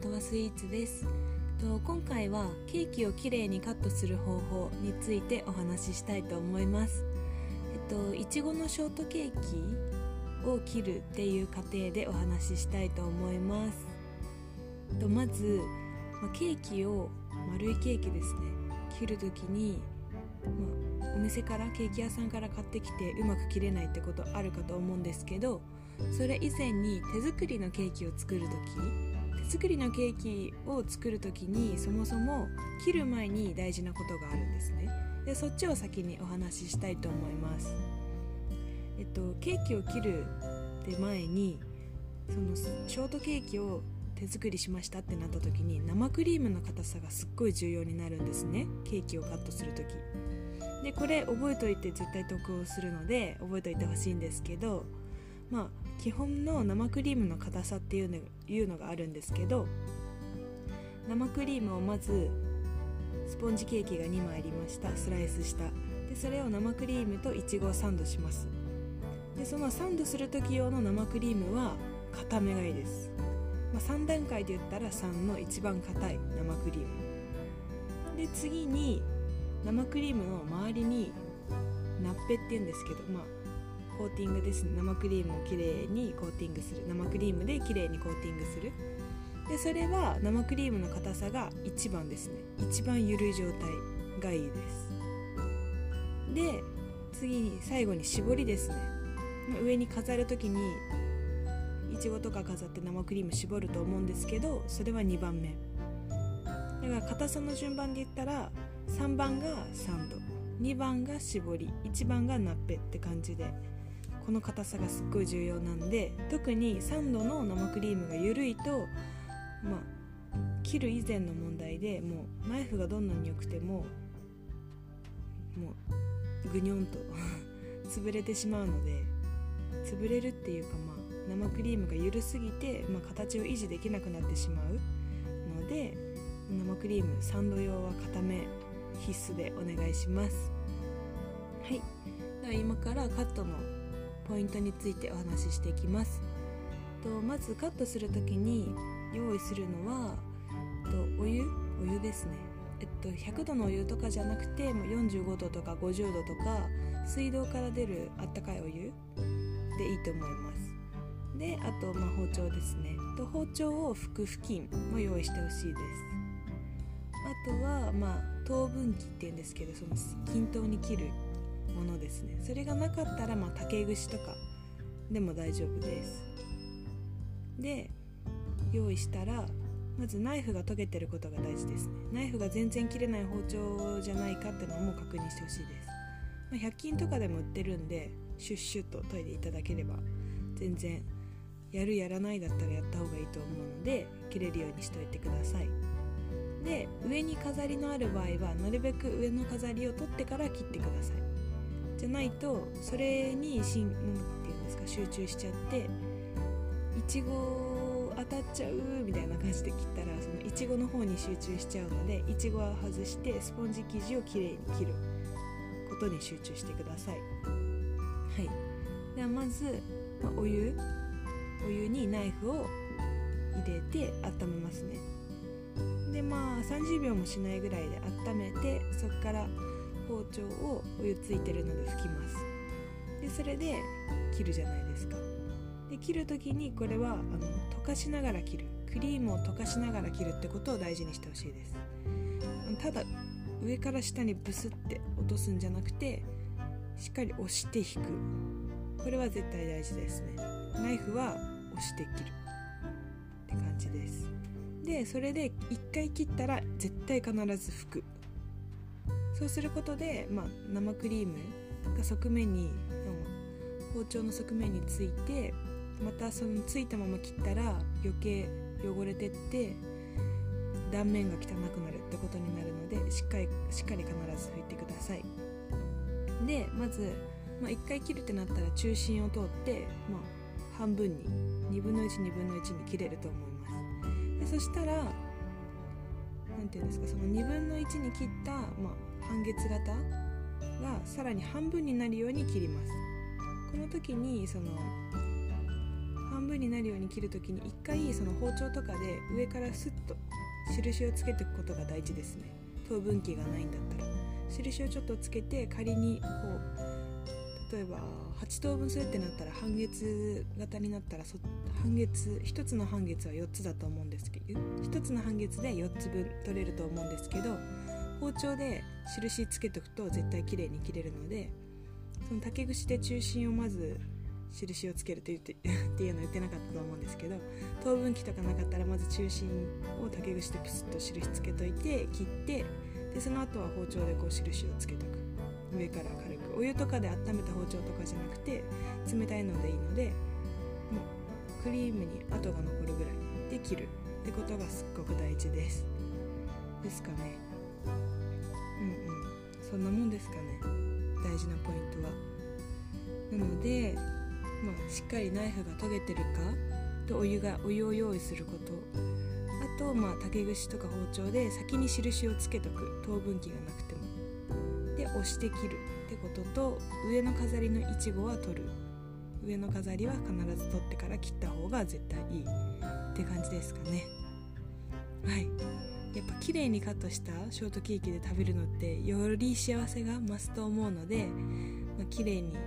とわスイーツです。と今回はケーキをきれいにカットする方法についてお話ししたいと思います。えっといちごのショートケーキを切るっていう過程でお話ししたいと思います。とまず、まケーキを丸いケーキですね。切る時に、まお店からケーキ屋さんから買ってきてうまく切れないってことあるかと思うんですけどそれ以前に手作りのケーキを作る時作りのケーキを作る時にそもそも切る前に大事なことがあるんですね。でそっちを先にお話ししたいと思います。えっとケーキを切るで前にそのショートケーキを手作りしましたってなった時に生クリームの硬さがすっごい重要になるんですね。ケーキをカットする時。でこれ覚えといて絶対得をするので覚えといてほしいんですけどまあ基本の生クリームの硬さっていうのいうのがあるんですけど生クリームをまずスポンジケーキが2枚ありました。スライスした。でそれを生クリームといちごをサンドします。でそのサンドする時用の生クリームは固めがいいです、まあ、3段階で言ったら3の一番硬い生クリーム。で次に生クリームの周りにナッペって言うんですけどまあコーティングです。ね生クリームをきれいにコーティングする。生クリームできれいにコーティングする。でそれは生クリームの硬さが1番ですね。一番緩い状態がいいです。で次に最後に絞りですね。上に飾る時にいちごとか飾って生クリーム絞ると思うんですけどそれは2番目。だから硬さの順番で言ったら3番がサンド。2番が絞り。1番がナッペって感じで。この硬さがすっごい重要なんで特にサンドの生クリームが緩いとまあ切る以前の問題でもうナイフがどんなに良くてももうグニョンと 潰れてしまうので潰れるっていうかまあ生クリームが緩すぎて、まあ、形を維持できなくなってしまうので生クリームサンド用は固め必須でお願いします。はい。では今からカットのポイントについてお話ししていきます。とまずカットする時に用意するのはとお湯？お湯ですね。えっと、100度のお湯とかじゃなくてもう45度とか50度とか水道から出るあったかいお湯でいいと思います。であと、まあ、包丁ですね。と包丁を拭く布巾も用意してほしいです。あとは、まあ、等分器っていうんですけどその均等に切るものですね。それがなかったら、まあ、竹串とかでも大丈夫です。で用意したらまずナイフが研げてることが大事ですね。ナイフが全然切れない包丁じゃないかってのも確認してほしいです、まあ、100均とかでも売ってるんでシュッシュッと研いでいただければ全然やるやらないだったらやった方がいいと思うので切れるようにしといてください。で上に飾りのある場合はなるべく上の飾りを取ってから切ってください。じゃないとそれにしんっていうんですか集中しちゃっていちご当たっちゃうみたいな感じで切ったらそのいちごの方に集中しちゃうのでいちごは外してスポンジ生地をきれいに切ることに集中してください。はい。ではまず、ま、お湯お湯にナイフを入れて温めますね。でまあ30秒もしないぐらいで温めてそこから包丁をお湯ついてるので拭きます。でそれで切るじゃないですか。で切る時にこれはあの溶かしながら切る。クリームを溶かしながら切るってことを大事にしてほしいです。ただ上から下にブスって落とすんじゃなくてしっかり押して引く。これは絶対大事ですね。ナイフは押して切る。って感じです。でそれで1回切ったら絶対必ず拭く。そうすることで、まあ、生クリームが側面に包丁の側面についてまたそのついたまま切ったら余計汚れてって断面が汚くなるってことになるのでしっかりしっかり必ず拭いてください。でまず、まあ、1回切るってなったら中心を通って、まあ、半分に1分の12分の1に切れると思います。でそしたら何て言うんですかその2分の1に切った、まあ、半月型がさらに半分になるように切ります。この時にその半分になるように切る時に一回その包丁とかで上からスッと印をつけておくことが大事ですね。等分岐がないんだったら。印をちょっとつけて仮にこう例えば8等分するってなったら半月型になったら半月1つの半月は4つだと思うんですけど1つの半月で4つ分取れると思うんですけど包丁で印つけておくと絶対綺麗に切れるのでその竹串で中心をまず印をつけるって言って っていうの言ってなかったと思うんですけど等分岐とかなかったらまず中心を竹串でプスッと印つけといて切ってでその後は包丁でこう印をつけとく。上から軽く。お湯とかで温めた包丁とかじゃなくて冷たいのでいいのでもうクリームに跡が残るぐらいで切るってことがすっごく大事です。ですかね。うんうん。そんなもんですかね。大事なポイントは。なので、まあ、しっかりナイフが研げてるかとお湯がお湯を用意すること。あと、まあ、竹串とか包丁で先に印をつけとく。等分岐がなくても。で押して切る。ってことと上の飾りのいちごは取る。上の飾りは必ず取ってから切った方が絶対いい。って感じですかね。はい。やっぱ綺麗にカットしたショートケーキで食べるのってより幸せが増すと思うので、まあ、綺麗にはい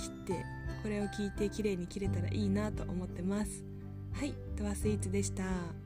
切ってこれを聞いて綺麗に切れたらいいなと思ってます。はいとはスイーツでした。